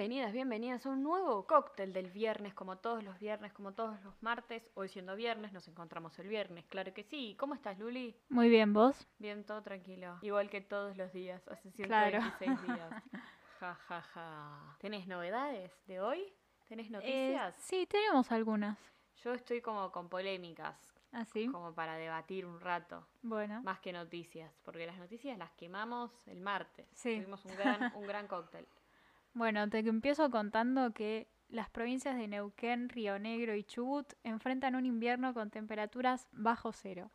Bienvenidas, bienvenidas a un nuevo cóctel del viernes, como todos los viernes, como todos los martes. Hoy siendo viernes, nos encontramos el viernes, claro que sí. ¿Cómo estás, Luli? Muy bien, ¿vos? Bien, todo tranquilo. Igual que todos los días, hace 126 Claro. días. Ja, ja, ja. ¿Tenés novedades de hoy? ¿Tenés noticias? Eh, sí, tenemos algunas. Yo estoy como con polémicas, Así. como para debatir un rato. Bueno. Más que noticias, porque las noticias las quemamos el martes. Sí. Tuvimos un gran, un gran cóctel. Bueno, te empiezo contando que las provincias de Neuquén, Río Negro y Chubut enfrentan un invierno con temperaturas bajo cero.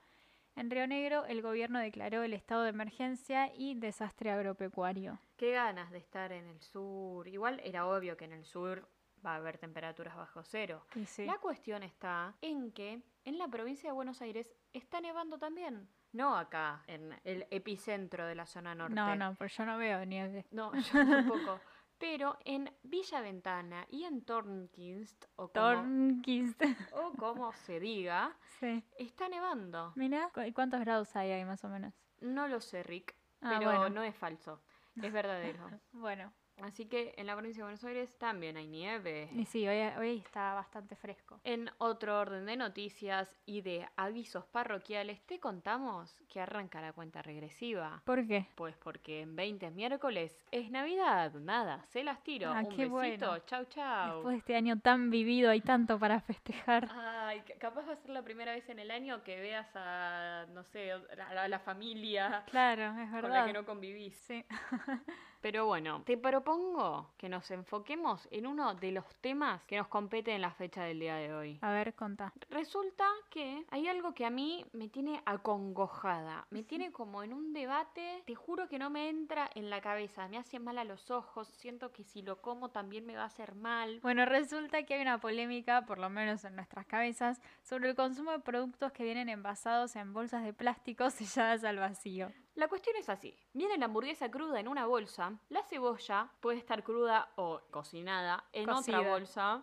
En Río Negro, el gobierno declaró el estado de emergencia y desastre agropecuario. Qué ganas de estar en el sur. Igual era obvio que en el sur va a haber temperaturas bajo cero. Sí. La cuestión está en que en la provincia de Buenos Aires está nevando también. No acá, en el epicentro de la zona norte. No, no, pero yo no veo nieve. No, yo tampoco. Pero en Villa Ventana y en Tornquist, o como, Tornquist. o como se diga, sí. está nevando. Mira, ¿y cuántos grados hay ahí más o menos? No lo sé, Rick, Ah, pero bueno. no es falso, es verdadero. Bueno, Así que en la provincia de Buenos Aires también hay nieve. y sí, hoy, hoy está bastante fresco. En otro orden de noticias y de avisos parroquiales, te contamos que arranca la cuenta regresiva. ¿Por qué? Pues porque en 20 miércoles es Navidad. Nada, se las tiro. Ah, Un qué besito. bueno. Chau, chau. Después de este año tan vivido, hay tanto para festejar. Ay, ca- capaz va a ser la primera vez en el año que veas a, no sé, a la, a la familia Claro, es con verdad. la que no convivís. Sí. Pero bueno, te propongo que nos enfoquemos en uno de los temas que nos compete en la fecha del día de hoy. A ver, contá. Resulta que hay algo que a mí me tiene acongojada, me tiene como en un debate, te juro que no me entra en la cabeza, me hace mal a los ojos, siento que si lo como también me va a hacer mal. Bueno, resulta que hay una polémica, por lo menos en nuestras cabezas, sobre el consumo de productos que vienen envasados en bolsas de plástico selladas al vacío. La cuestión es así, viene la hamburguesa cruda en una bolsa, la cebolla puede estar cruda o cocinada en Cocida. otra bolsa.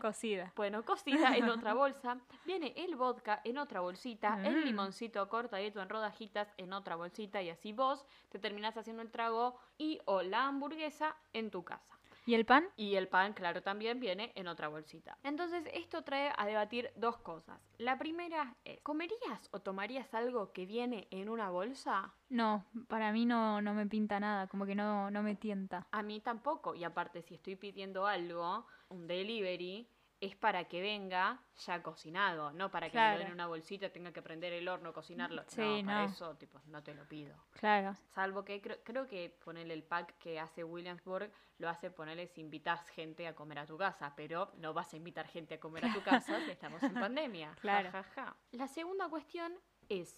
Cocida. Bueno, cocida en otra bolsa. Viene el vodka en otra bolsita. El Mm. limoncito cortadito en rodajitas en otra bolsita. Y así vos te terminás haciendo el trago y o la hamburguesa en tu casa. ¿Y el pan? Y el pan, claro, también viene en otra bolsita. Entonces, esto trae a debatir dos cosas. La primera es, ¿comerías o tomarías algo que viene en una bolsa? No, para mí no, no me pinta nada, como que no, no me tienta. A mí tampoco. Y aparte, si estoy pidiendo algo, un delivery, es para que venga ya cocinado, no para que me lo Claro. den en una bolsita, tenga que prender el horno, cocinarlo. Sí, no, para no. eso, tipo, no te lo pido. Claro. Salvo que creo, creo que ponerle el pack que hace Williamsburg lo hace ponerle si invitas gente a comer a tu casa, pero no vas a invitar gente a comer a tu casa si estamos en pandemia. Ja, Claro. ja, ja. La segunda cuestión es,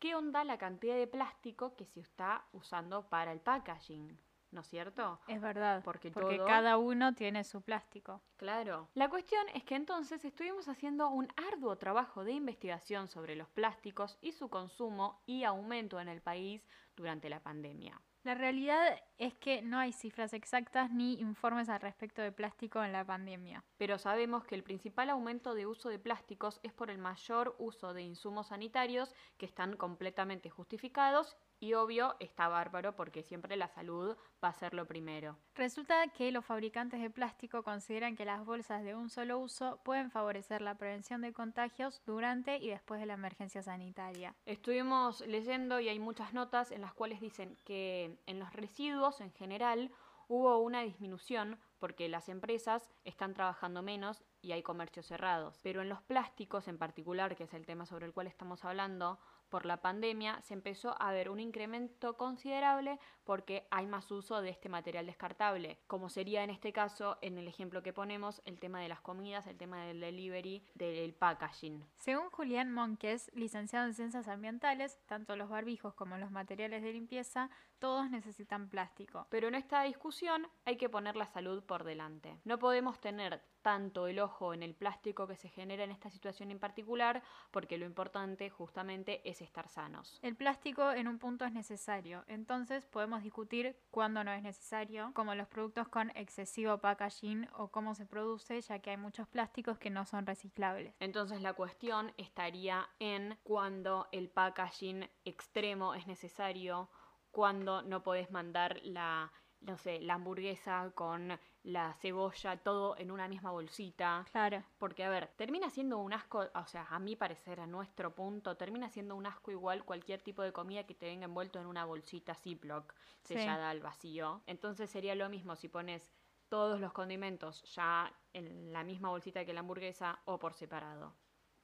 ¿qué onda la cantidad de plástico que se está usando para el packaging? ¿No es cierto? Es verdad. Porque porque todo- cada uno tiene su plástico. Claro. La cuestión es que entonces estuvimos haciendo un arduo trabajo de investigación sobre los plásticos y su consumo y aumento en el país durante la pandemia. La realidad es que no hay cifras exactas ni informes al respecto de plástico en la pandemia. Pero sabemos que el principal aumento de uso de plásticos es por el mayor uso de insumos sanitarios que están completamente justificados y obvio está bárbaro porque siempre la salud va a ser lo primero. Resulta que los fabricantes de plástico consideran que las bolsas de un solo uso pueden favorecer la prevención de contagios durante y después de la emergencia sanitaria. Estuvimos leyendo y hay muchas notas en las cuales dicen que en los residuos en general hubo una disminución porque las empresas están trabajando menos y hay comercios cerrados. Pero en los plásticos en particular, que es el tema sobre el cual estamos hablando, por la pandemia se empezó a ver un incremento considerable porque hay más uso de este material descartable, como sería en este caso, en el ejemplo que ponemos, el tema de las comidas, el tema del delivery, del packaging. Según Julián Monques, licenciado en Ciencias Ambientales, tanto los barbijos como los materiales de limpieza, todos necesitan plástico. Pero en esta discusión hay que poner la salud por delante. No podemos tener tanto el ojo en el plástico que se genera en esta situación en particular, porque lo importante justamente es estar sanos. El plástico en un punto es necesario, entonces podemos discutir cuándo no es necesario, como los productos con excesivo packaging o cómo se produce, ya que hay muchos plásticos que no son reciclables. Entonces la cuestión estaría en cuando el packaging extremo es necesario, cuando no podés mandar la, no sé, la hamburguesa con la cebolla, todo en una misma bolsita. Claro. Porque, a ver, termina siendo un asco, o sea, a mi parecer, a nuestro punto, termina siendo un asco igual cualquier tipo de comida que te venga envuelto en una bolsita Ziploc Sí. sellada al vacío. Entonces sería lo mismo si pones todos los condimentos ya en la misma bolsita que la hamburguesa o por separado.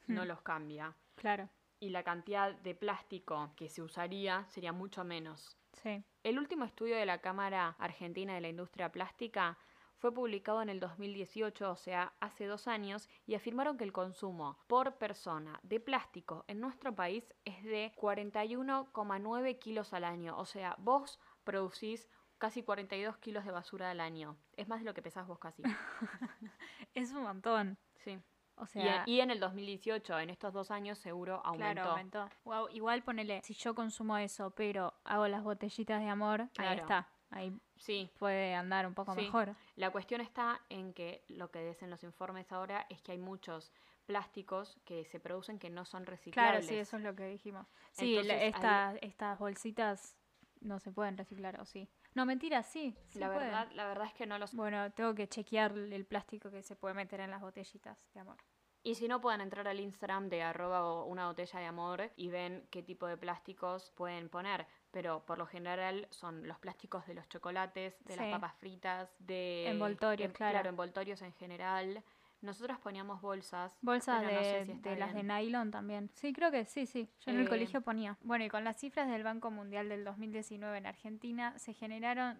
No Hmm. los cambia. Claro. Y la cantidad de plástico que se usaría sería mucho menos. Sí. El último estudio de la Cámara Argentina de la Industria Plástica fue publicado en el 2018, o sea, hace dos años, y afirmaron que el consumo por persona de plástico en nuestro país es de 41,9 kilos al año. O sea, vos producís casi 42 kilos de basura al año. Es más de lo que pesás vos casi. Es un montón. Sí. O Y, sea, y en el 2018, en estos dos años, seguro aumentó. claro, aumentó. Wow, igual ponele, si yo consumo eso, pero hago las botellitas de amor, ahí está. Ahí Sí, puede andar un poco Sí. mejor. La cuestión está en que lo que dicen los informes ahora es que hay muchos plásticos que se producen que no son Claro, reciclables. sí, eso es lo que dijimos. Sí, Entonces, estas bolsitas no se pueden reciclar, ¿o sí? No, mentira, sí. sí la pueden. verdad, la verdad es que no los Bueno, tengo que chequear el plástico que se puede meter en las botellitas de amor. Y si no pueden entrar al Instagram de arroba una botella de amor y ven qué tipo de plásticos pueden poner. Pero por lo general son los plásticos de los chocolates, de las papas fritas, de Envoltorios, em- claro. envoltorios en general. Nosotros poníamos bolsas. Bolsas no de, sé si está de las de nylon también. Sí, creo que sí, sí. Yo en el Eh, colegio ponía. Bueno, y con las cifras del Banco Mundial del 2019 en Argentina, se generaron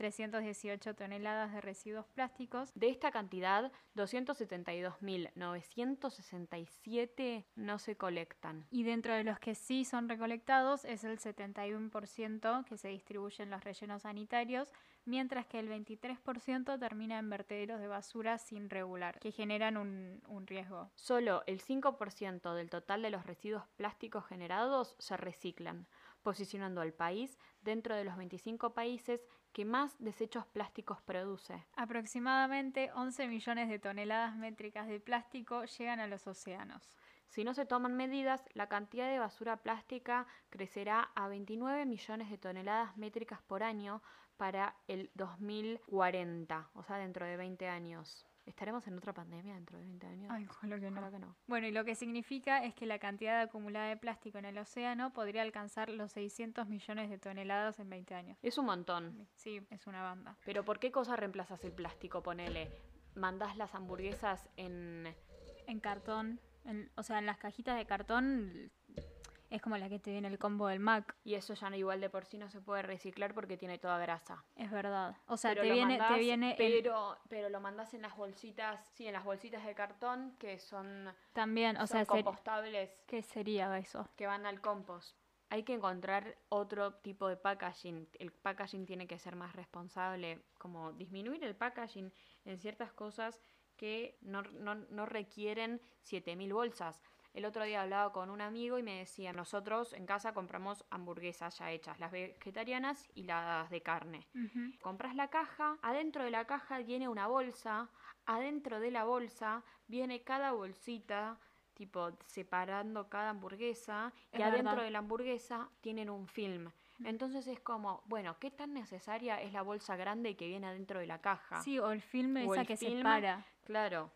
2.705.318 toneladas de residuos plásticos. De esta cantidad, 272.967 no se colectan. Y dentro de los que sí son recolectados es el 71% que se distribuye en los rellenos sanitarios, mientras que el 23% termina en vertederos de basura sin regular, que generan un, un riesgo. Solo el 5% del total de los residuos plásticos generados se reciclan, posicionando al país dentro de los 25 países que más desechos plásticos produce. Aproximadamente 11 millones de toneladas métricas de plástico llegan a los océanos. Si no se toman medidas, la cantidad de basura plástica crecerá a 29 millones de toneladas métricas por año para el 2040, o sea, dentro de 20 años. ¿Estaremos en otra pandemia dentro de 20 años? Ay, ojalá que no. Que no. Bueno, y lo que significa es que la cantidad acumulada de plástico en el océano podría alcanzar los 600 millones de toneladas en 20 años. Es un montón. Sí, es una banda. Pero ¿por qué cosa reemplazas el plástico? Ponele, mandás las hamburguesas en... En cartón, en- o sea, en las cajitas de cartón es como la que te viene el combo del Mac, Y eso ya no igual de por sí no se puede reciclar porque tiene toda grasa. es verdad. O sea, Pero te viene, te viene pero, pero lo mandás en las bolsitas, sí, en las bolsitas de cartón que son, también, o son sea, ser- compostables, ¿qué sería eso? que van al compost. Hay que encontrar otro tipo de packaging. El packaging tiene que ser más responsable, como disminuir el packaging en ciertas cosas que no, no, no requieren 7.000 bolsas. El otro día hablaba con un amigo y me decía, nosotros en casa compramos hamburguesas ya hechas, las vegetarianas y las de carne. Compras la caja, adentro de la caja viene una bolsa, adentro de la bolsa viene cada bolsita, tipo separando cada hamburguesa, Es y adentro verdad. de la hamburguesa tienen un film. Entonces es como, bueno, ¿qué tan necesaria es la bolsa grande que viene adentro de la caja? Sí, o el film O esa el que film. separa. Claro,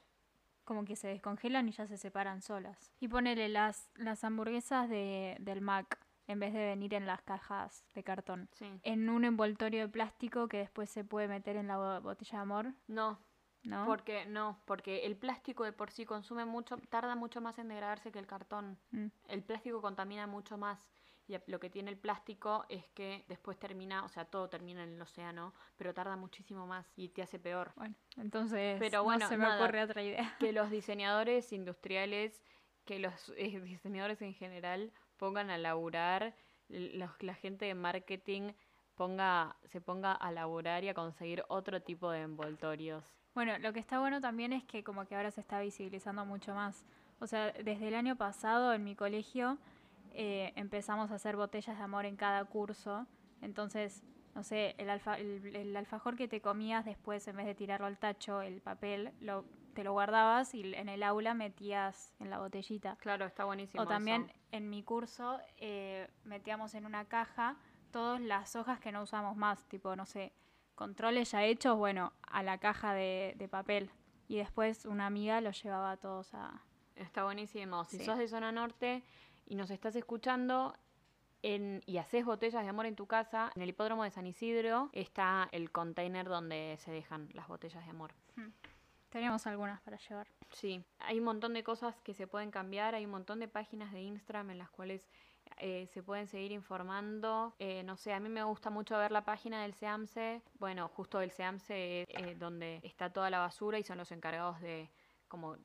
como que se descongelan y ya se separan solas. Y ponele las, las hamburguesas de, del Mac, en vez de venir en las cajas de cartón, sí. en un envoltorio de plástico que después se puede meter en la bo- botella de amor, No, ¿no? porque no, porque el plástico de por sí consume mucho, tarda mucho más en degradarse que el cartón. Mm. El plástico contamina mucho más. Y lo que tiene el plástico es que después termina, o sea, todo termina en el océano, pero tarda muchísimo más y te hace peor. Bueno, entonces Pero no bueno, se me nada. ocurre otra idea. Que los diseñadores industriales, que los eh, diseñadores en general pongan a laburar, los- la gente de marketing ponga, se ponga a laburar y a conseguir otro tipo de envoltorios. Bueno, lo que está bueno también es que como que ahora se está visibilizando mucho más. O sea, desde el año pasado en mi colegio eh, empezamos a hacer botellas de amor en cada curso. Entonces, no sé, el, alfa, el, el alfajor que te comías después, en vez de tirarlo al tacho, el papel, lo, te lo guardabas y en el aula metías en la botellita. Claro, está buenísimo. O también eso. en mi curso eh, metíamos en una caja todas las hojas que no usamos más, tipo, no sé, controles ya hechos, bueno, a la caja de, de papel. Y después una amiga los llevaba todos a... Está buenísimo. Si Sí. sos de zona norte y nos estás escuchando en- y haces botellas de amor en tu casa, en el hipódromo de San Isidro está el container donde se dejan las botellas de amor. Teníamos algunas para llevar. Sí, hay un montón de cosas que se pueden cambiar, hay un montón de páginas de Instagram en las cuales eh, se pueden seguir informando. Eh, no sé, a mí me gusta mucho ver la página del SEAMSE, bueno, justo el SEAMSE es eh, donde está toda la basura y son los encargados de como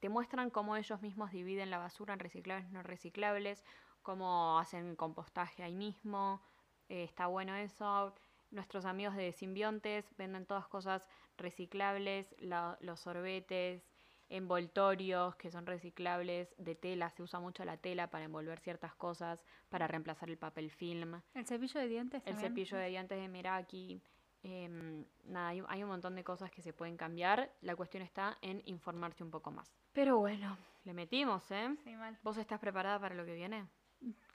te muestran cómo ellos mismos dividen la basura en reciclables y no reciclables, cómo hacen compostaje ahí mismo, eh, está bueno eso. Nuestros amigos de Simbiontes venden todas cosas reciclables, la- los sorbetes, envoltorios que son reciclables, de tela, se usa mucho la tela para envolver ciertas cosas, para reemplazar el papel film, El cepillo de dientes el también. cepillo de dientes de Meraki. Em, nada, hay, hay un montón de cosas que se pueden cambiar. La cuestión está en informarse un poco más. Pero bueno, le metimos, ¿eh? Sí, mal. ¿Vos estás preparada para lo que viene?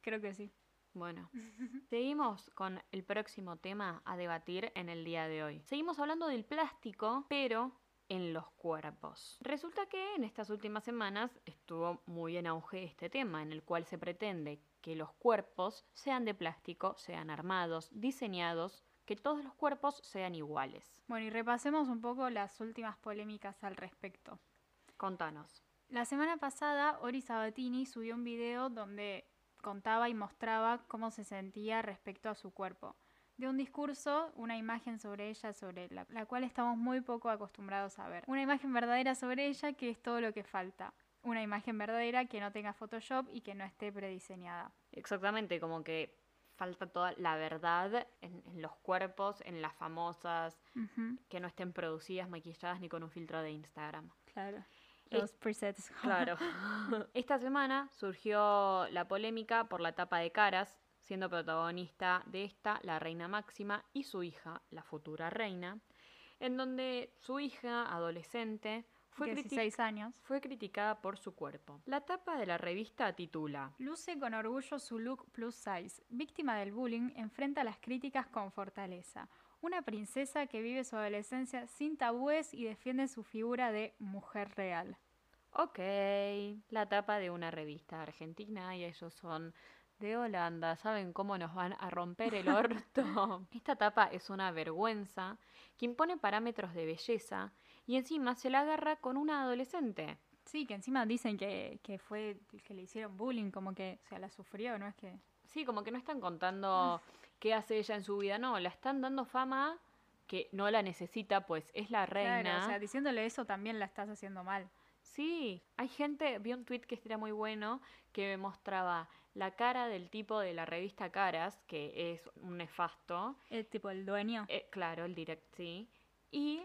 Creo que sí. Bueno, seguimos con el próximo tema a debatir en el día de hoy. Seguimos hablando del plástico, pero en los cuerpos. Resulta que en estas últimas semanas estuvo muy en auge este tema, en el cual se pretende que los cuerpos sean de plástico, sean armados, diseñados, que todos los cuerpos sean iguales. Bueno, y repasemos un poco las últimas polémicas al respecto. Contanos. La semana pasada, Ori Sabatini subió un video donde contaba y mostraba cómo se sentía respecto a su cuerpo. De un discurso, una imagen sobre ella, sobre la, la cual estamos muy poco acostumbrados a ver. Una imagen verdadera sobre ella que es todo lo que falta. Una imagen verdadera que no tenga Photoshop y que no esté prediseñada. Exactamente, como que falta toda la verdad en, en los cuerpos, en las famosas, que no estén producidas, maquilladas ni con un filtro de Instagram. claro. Los presets. Claro. Esta semana surgió la polémica por la tapa de caras, siendo protagonista de esta la reina Máxima y su hija, la futura reina, en donde su hija, adolescente, fue, criti- 16 años. fue criticada por su cuerpo. La tapa de la revista titula Luce con orgullo su look plus size. Víctima del bullying, enfrenta las críticas con fortaleza. Una princesa que vive su adolescencia sin tabúes y defiende su figura de mujer real. Ok, la tapa de una revista argentina y ellos son de Holanda. ¿Saben cómo nos van a romper el orto? Esta tapa es una vergüenza que impone parámetros de belleza y encima se la agarra con una adolescente. Sí, que encima dicen que, que fue que le hicieron bullying, como que o sea, la sufrió, ¿no es que? Sí, como que no están contando qué hace ella en su vida, no, la están dando fama que no la necesita, pues es la reina. Claro, o sea, diciéndole eso también la estás haciendo mal. Sí, hay gente, vi un tweet que era muy bueno, que me mostraba la cara del tipo de la revista Caras, que es un nefasto, Es tipo el dueño. eh, claro, el direct, sí, y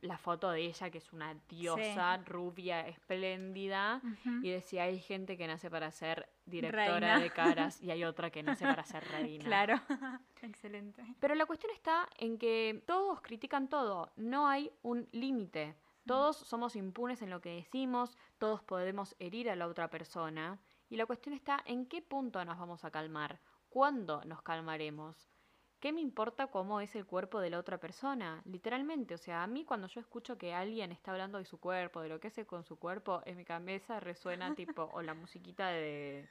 la foto de ella, que es una diosa rubia, espléndida, y decía, hay gente que nace para ser directora Reina. de Caras y hay otra que nace para ser reina. Claro. Excelente. Pero la cuestión está en que todos critican todo, no hay un límite. Todos somos impunes en lo que decimos, todos podemos herir a la otra persona. Y la cuestión está en qué punto nos vamos a calmar, cuándo nos calmaremos. ¿Qué me importa cómo es el cuerpo de la otra persona? Literalmente, o sea, a mí cuando yo escucho que alguien está hablando de su cuerpo, de lo que hace con su cuerpo, en mi cabeza resuena tipo o la musiquita de,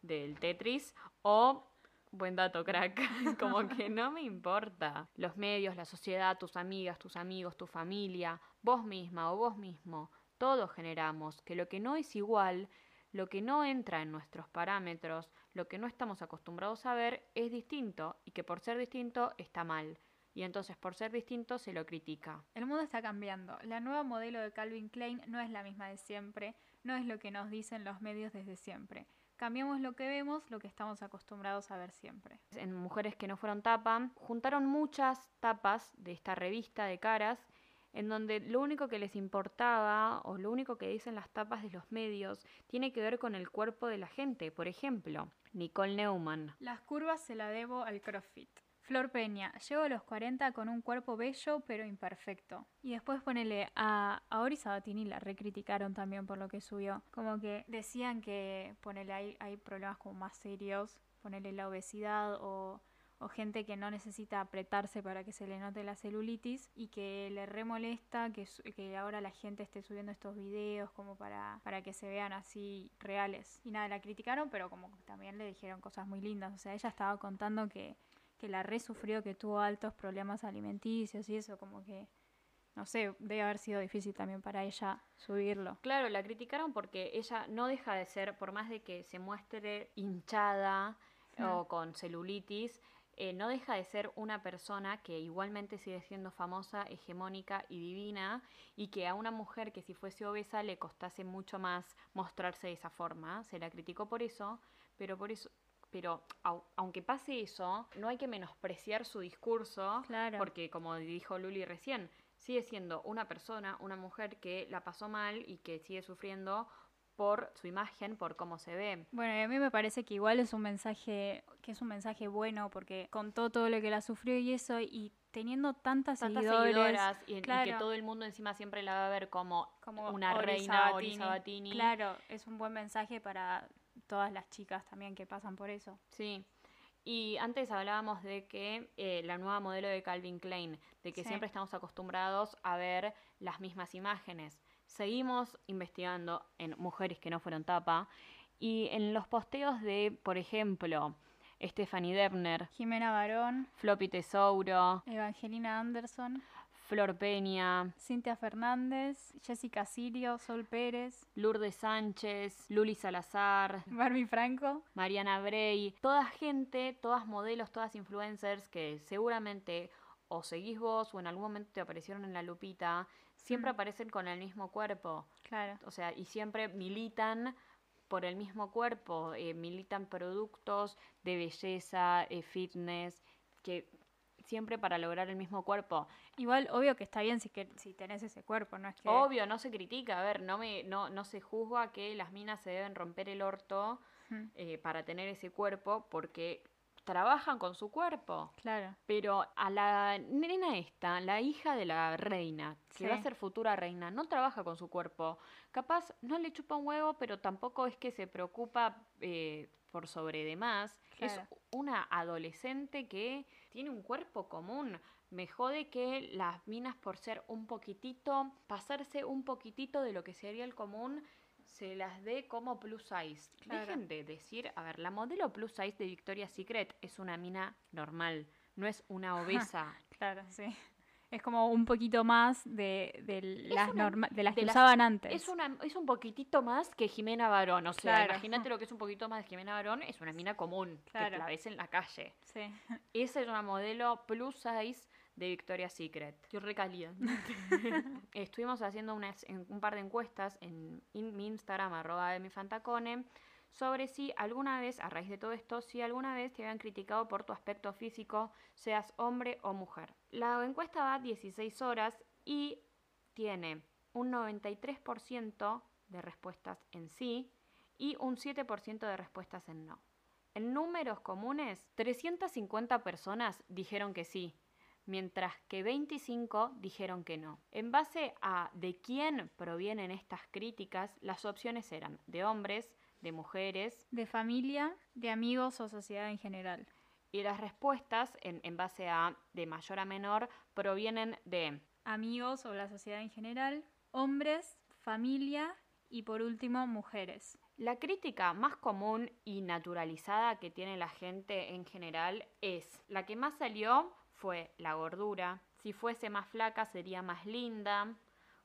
del Tetris o Buen dato, crack. Como que no me importa. Los medios, la sociedad, tus amigas, tus amigos, tu familia, vos misma o vos mismo, todos generamos que lo que no es igual, lo que no entra en nuestros parámetros, lo que no estamos acostumbrados a ver es distinto y que por ser distinto está mal. Y entonces por ser distinto se lo critica. El mundo está cambiando. La nueva modelo de Calvin Klein no es la misma de siempre, no es lo que nos dicen los medios desde siempre. Cambiamos lo que vemos, lo que estamos acostumbrados a ver siempre. en Mujeres que no fueron tapa, juntaron muchas tapas de esta revista de caras, en donde lo único que les importaba o lo único que dicen las tapas de los medios tiene que ver con el cuerpo de la gente. Por ejemplo, Nicole Neumann. Las curvas se la debo al CrossFit. Flor Peña, llego a los 40 con un cuerpo bello pero imperfecto. Y después ponele a, a Ori la recriticaron también por lo que subió. Como que decían que ponele hay, hay problemas como más serios. ponerle la obesidad o, o gente que no necesita apretarse para que se le note la celulitis y que le remolesta que, que ahora la gente esté subiendo estos videos como para, para que se vean así reales. Y nada, la criticaron, pero como también le dijeron cosas muy lindas. O sea, ella estaba contando que, que la re sufrió, que tuvo altos problemas alimenticios y eso, como que no sé, debe haber sido difícil también para ella subirlo. Claro, la criticaron porque ella no deja de ser, por más de que se muestre hinchada o con celulitis, eh, no deja de ser una persona que igualmente sigue siendo famosa, hegemónica y divina, y que a una mujer que si fuese obesa le costase mucho más mostrarse de esa forma. Se la criticó por eso, pero por eso, pero aunque pase eso, no hay que menospreciar su discurso, claro. porque como dijo Luli recién, sigue siendo una persona, una mujer que la pasó mal y que sigue sufriendo por su imagen, por cómo se ve. Bueno, y a mí me parece que igual es un mensaje, que es un mensaje bueno, porque contó todo lo que la sufrió y eso, y teniendo tantas, tantas seguidoras y, que todo el mundo encima siempre la va a ver como, como una reina Ori Sabatini. Claro, es un buen mensaje para todas las chicas también que pasan por eso. Sí. Y antes hablábamos de que eh, la nueva modelo de Calvin Klein, de que siempre estamos acostumbrados a ver las mismas imágenes. Seguimos investigando en mujeres que no fueron tapa. Y en los posteos de, por ejemplo, Stephanie Debner, Jimena Barón, Floppy Tesouro, Evangelina Anderson, Flor Peña, Cintia Fernández, Jessica Sirio, Sol Pérez, Lourdes Sánchez, Luli Salazar, Barbie Franco, Mariana Bray, toda gente, todas modelos, todas influencers que seguramente o seguís vos o en algún momento te aparecieron en la lupita, siempre aparecen con el mismo cuerpo. Claro. O sea, y siempre militan por el mismo cuerpo, eh, militan productos de belleza, eh, fitness, que siempre para lograr el mismo cuerpo. Igual, obvio que está bien si, que, si tenés ese cuerpo, ¿no? Es que... Obvio, no se critica, a ver, no, me, no, no se juzga que las minas se deben romper el orto eh, para tener ese cuerpo, porque trabajan con su cuerpo. Claro. Pero a la nena esta, la hija de la reina, que va a ser futura reina, no trabaja con su cuerpo. Capaz no le chupa un huevo, pero tampoco es que se preocupa eh, por sobre demás. Es una adolescente que tiene un cuerpo común. Me jode que las minas por ser un poquitito, pasarse un poquitito de lo que sería el común, se las dé como plus size. Dejen de decir, a ver, la modelo plus size de Victoria's Secret es una mina normal, no es una obesa. claro, sí. Es como un poquito más de, las, de las que usaban antes. Es, una, es un poquitito más que Jimena Barón. O sea, imagínate lo que es un poquito más de Jimena Barón. Es una mina común, que la ves en la calle. Sí. Esa es una modelo plus size de Victoria's Secret. Yo recalía. Estuvimos haciendo un par de encuestas en, mi Instagram, arroba de mi fantacone, sobre si alguna vez, a raíz de todo esto, si alguna vez te habían criticado por tu aspecto físico, seas hombre o mujer. La encuesta va 16 horas y tiene un 93% de respuestas en sí y un 7% de respuestas en no. En números comunes, 350 personas dijeron que sí, mientras que 25 dijeron que no. En base a de quién provienen estas críticas, las opciones eran de hombres, de mujeres, de familia, de amigos o sociedad en general. Y las respuestas, en, base a de mayor a menor, provienen de amigos o la sociedad en general, hombres, familia y por último mujeres. La crítica más común y naturalizada que tiene la gente en general es la que más salió fue la gordura. Si fuese más flaca sería más linda.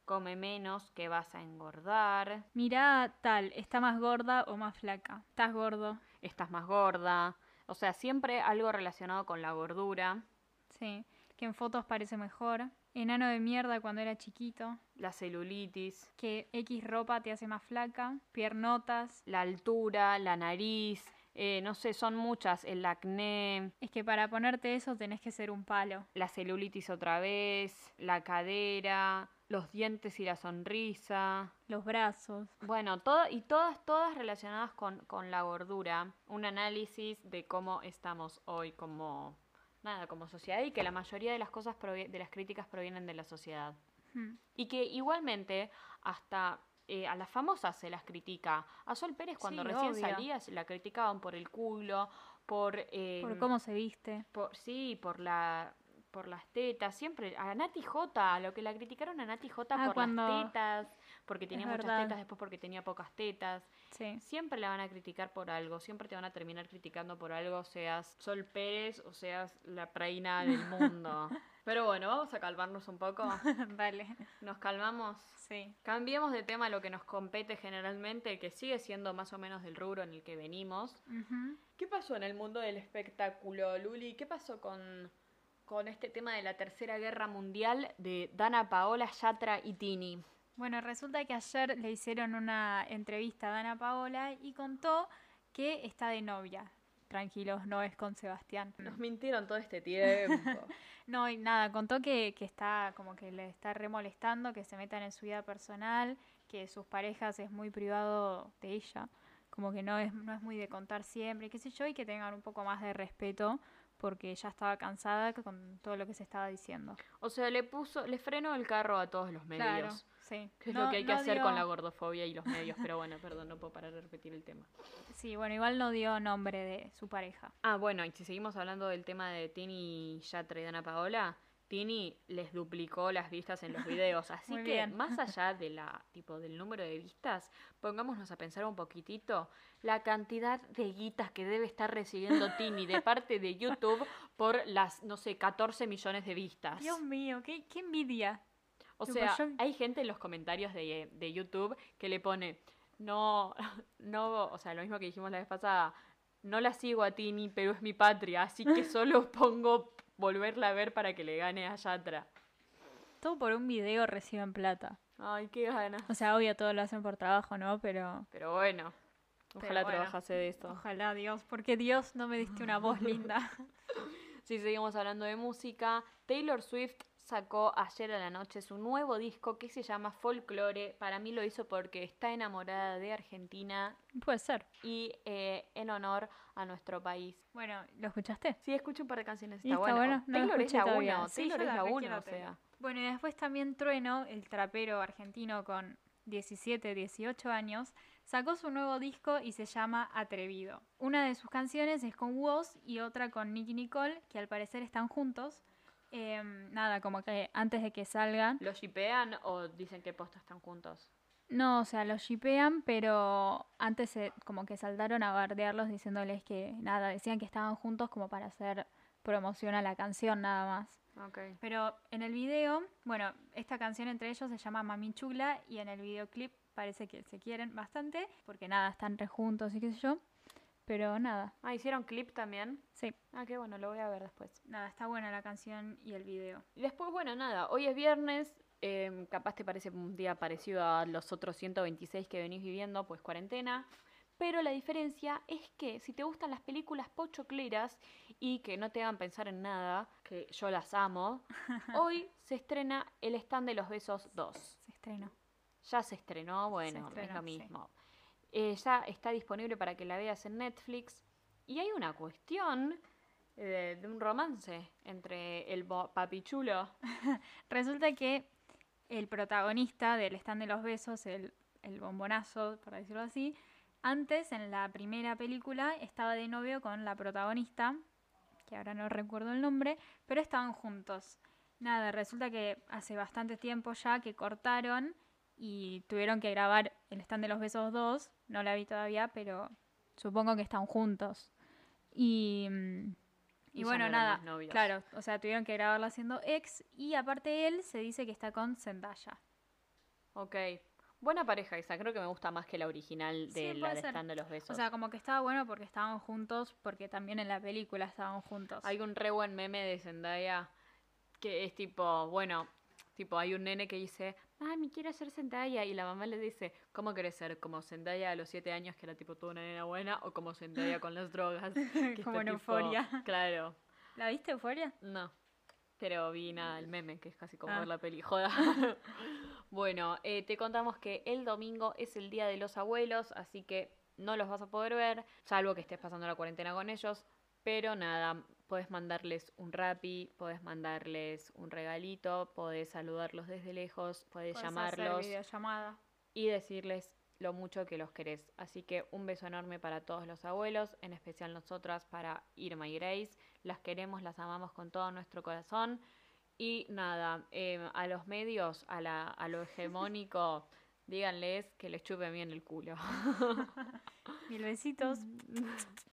Come menos que vas a engordar. Mira tal, está más gorda o más flaca. Estás gordo. Estás más gorda. O sea, siempre algo relacionado con la gordura. Sí, que en fotos parece mejor. Enano de mierda cuando era chiquito. La celulitis. Que X ropa te hace más flaca. Piernotas. La altura, la nariz, eh, no sé, son muchas, el acné. Es que para ponerte eso tenés que ser un palo. La celulitis otra vez, la cadera, los dientes y la sonrisa. Los brazos. Bueno, todo, y todas, todas relacionadas con, con la gordura. Un análisis de cómo estamos hoy como, nada, como sociedad y que la mayoría de las cosas, de las críticas provienen de la sociedad. Hmm. Y que igualmente hasta eh, a las famosas se las critica. A Sol Pérez cuando Sí, recién obvio. salía se la criticaban por el culo, por... eh, Por cómo se viste. por- sí, por la por las tetas, siempre a Nati J, lo que la criticaron a Nati J Ah, por cuando- las tetas, porque tenía muchas verdad. tetas, después porque tenía pocas tetas. Sí. Siempre la van a criticar por algo, siempre te van a terminar criticando por algo, seas Sol Pérez o seas la reina del mundo. Pero bueno, vamos a calmarnos un poco. Dale. Nos calmamos. Sí. Cambiemos de tema a lo que nos compete generalmente, que sigue siendo más o menos del rubro en el que venimos. ¿Qué pasó en el mundo del espectáculo, Luli? ¿Qué pasó con, con este tema de la Tercera Guerra Mundial de Dana Paola, Yatra y Tini? Bueno, resulta que ayer le hicieron una entrevista a Dana Paola y contó que está de novia. Tranquilos, no es con Sebastián. Nos mintieron todo este tiempo. No, y nada, contó que, que está como que le está remolestando, que se metan en su vida personal, que sus parejas es muy privado de ella, como que no es, no es muy de contar siempre, qué sé yo, y que tengan un poco más de respeto porque ya estaba cansada con todo lo que se estaba diciendo. o sea, le puso, le frenó el carro a todos los medios. Claro, sí. Que es No- lo que hay que no hacer dio- con la gordofobia y los medios. Pero bueno, perdón, no puedo parar de repetir el tema. Sí, bueno, igual no dio nombre de su pareja. Ah, bueno, y si seguimos hablando del tema de Tini, Yatra y Dana Paola, Tini les duplicó las vistas en los videos. Así Muy que, bien. más allá de la, tipo, del número de vistas, pongámonos a pensar un poquitito la cantidad de guitas que debe estar recibiendo Tini de parte de YouTube por las, no sé, 14 millones de vistas. Dios mío, qué, qué envidia. O Tipo, sea, yo- hay gente en los comentarios de, de YouTube que le pone, no, no, o sea, lo mismo que dijimos la vez pasada, no la sigo a Tini, pero es mi patria, así que solo pongo volverla a ver para que le gane a Yatra. Todo por un video reciben plata. Ay, qué ganas. O sea, obvio, todo lo hacen por trabajo, ¿no? Pero Pero bueno, ojalá bueno. trabajase de esto. ojalá, Dios, porque Dios no me diste una voz linda. Si seguimos hablando de música, Taylor Swift sacó ayer a la noche su nuevo disco que se llama Folklore. Para mí lo hizo porque está enamorada de Argentina Puede ser. y eh, en honor a nuestro país. Bueno, ¿lo escuchaste? Sí, escucho un par de canciones, ¿Y está, está bueno. bueno? No es la uno, Sí, Taylor es la la uno, o sea. Bueno, y después también Trueno, el trapero argentino con 17, 18 años, sacó su nuevo disco y se llama Atrevido. Una de sus canciones es con Woz y otra con Nicky Nicole, que al parecer están juntos. Em, nada, como que antes de que salgan. ¿Los shipean o dicen que posta están juntos? No, o sea, los shipean, pero antes se, como que saltaron a bardearlos diciéndoles que nada, decían que estaban juntos como para hacer promoción a la canción nada más. Ok. Pero en el video, bueno, esta canción entre ellos se llama Mami Chula y en el videoclip parece que se quieren bastante porque nada, están re juntos y qué sé yo. Pero nada, Ah, ¿hicieron clip también? sí, Ah, qué bueno, lo voy a ver después. nada, está buena la canción y el video. Y después, bueno, nada, hoy es viernes, em, capaz te parece un día parecido a los otros 126 que venís viviendo, pues cuarentena. Pero la diferencia es que si te gustan las películas pochocleras y que no te hagan pensar en nada, que yo las amo, hoy se estrena El Stand de los Besos 2. Se estrenó. Ya se estrenó, bueno, estrenó, es lo sí. Eh, ya está disponible para que la veas en Netflix. Y hay una cuestión eh, de un romance entre el papichulo. Resulta que el protagonista del stand de los besos, el, el bombonazo, por decirlo así, antes en la primera película estaba de novio con la protagonista, que ahora no recuerdo el nombre, pero estaban juntos. Nada, resulta que hace bastante tiempo ya que cortaron y tuvieron que grabar el stand de los besos 2, no la vi todavía, pero supongo que están juntos. Y, mm, Y y bueno, nada, claro, o sea, tuvieron que grabarla siendo ex y aparte él se dice que está con Zendaya. Ok. Buena pareja esa, creo que me gusta más que la original de Sí, la de ser. Stand de los Besos. O sea, como que estaba bueno porque estaban juntos, porque también en la película estaban juntos. Hay un re buen meme de Zendaya que es tipo, bueno, tipo hay un nene que dice, mami, quiero ser Zendaya. Y la mamá le dice, ¿cómo querés ser? ¿Como Zendaya a los siete años que era tipo toda una nena buena? ¿O como Zendaya con las drogas? que Como en tipo- Euphoria. Claro, ¿La viste, Euforia? no. Pero vi nada, el meme, que es casi como Ah. ver la peli. Joda. bueno, eh, te contamos que el domingo es el día de los abuelos, así que no los vas a poder ver, salvo que estés pasando la cuarentena con ellos. Pero nada, podés mandarles un rapi, podés mandarles un regalito, podés saludarlos desde lejos, podés llamarlos. y decirles lo mucho que los querés. Así que un beso enorme para todos los abuelos, en especial nosotras para Irma y Grace. Las queremos, las amamos con todo nuestro corazón. Y nada, em, a los medios, a, la, a lo hegemónico, díganles que les chupe bien el culo. Mil besitos.